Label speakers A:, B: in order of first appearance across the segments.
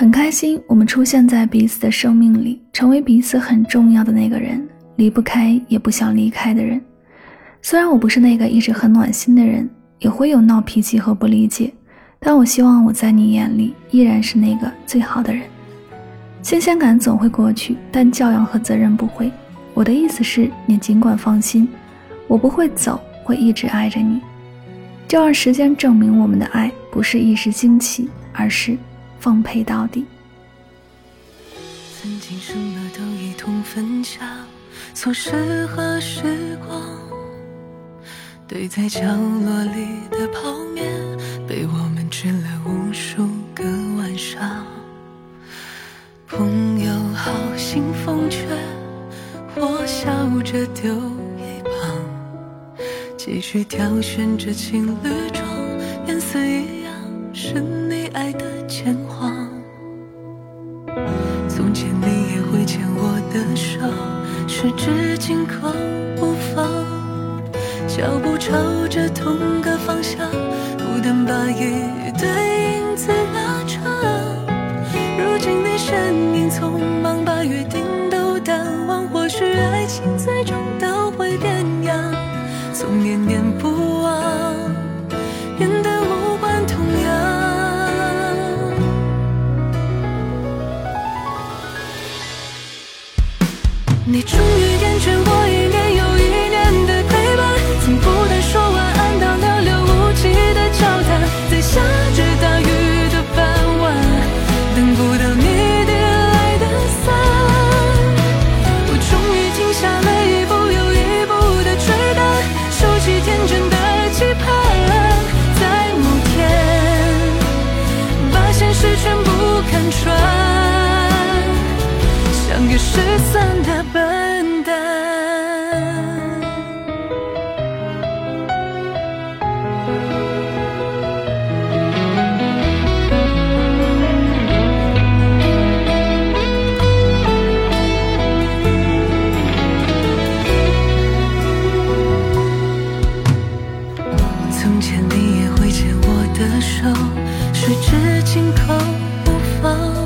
A: 很开心，我们出现在彼此的生命里，成为彼此很重要的那个人，离不开也不想离开的人。虽然我不是那个一直很暖心的人，也会有闹脾气和不理解，但我希望我在你眼里依然是那个最好的人。新鲜感总会过去，但教养和责任不会。我的意思是，你尽管放心，我不会走，会一直爱着你。就让时间证明，我们的爱不是一时兴起，而是奉陪到底。
B: 曾经什么都一同分享，错失和时光，堆在角落里的泡面，被我们吃了无数个晚上。朋友好心奉劝，我笑着丢一旁。继续挑选着情侣装，颜色一样是你爱的从前你也会牵我的手，十指紧扣不放，脚步朝着同个方向，不等把一对影子拉长。你终于厌倦我一年又一年的陪伴，从不断说晚安到寥寥无几的交谈，在下着大雨的傍晚，等不到你递来的伞。我终于停下了一步又一步的追赶。收起天真的期盼，在某天把现实全部看穿，一个失散的笨蛋从前你也会牵我的手十指紧扣不放。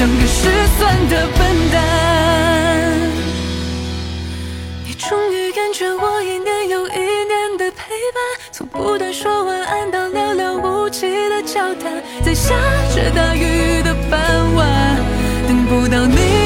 B: 像个失算的笨蛋，你终于厌倦我一年又一年的陪伴，从不断说晚安到寥寥无几的交谈，在下着大雨的傍晚，等不到你。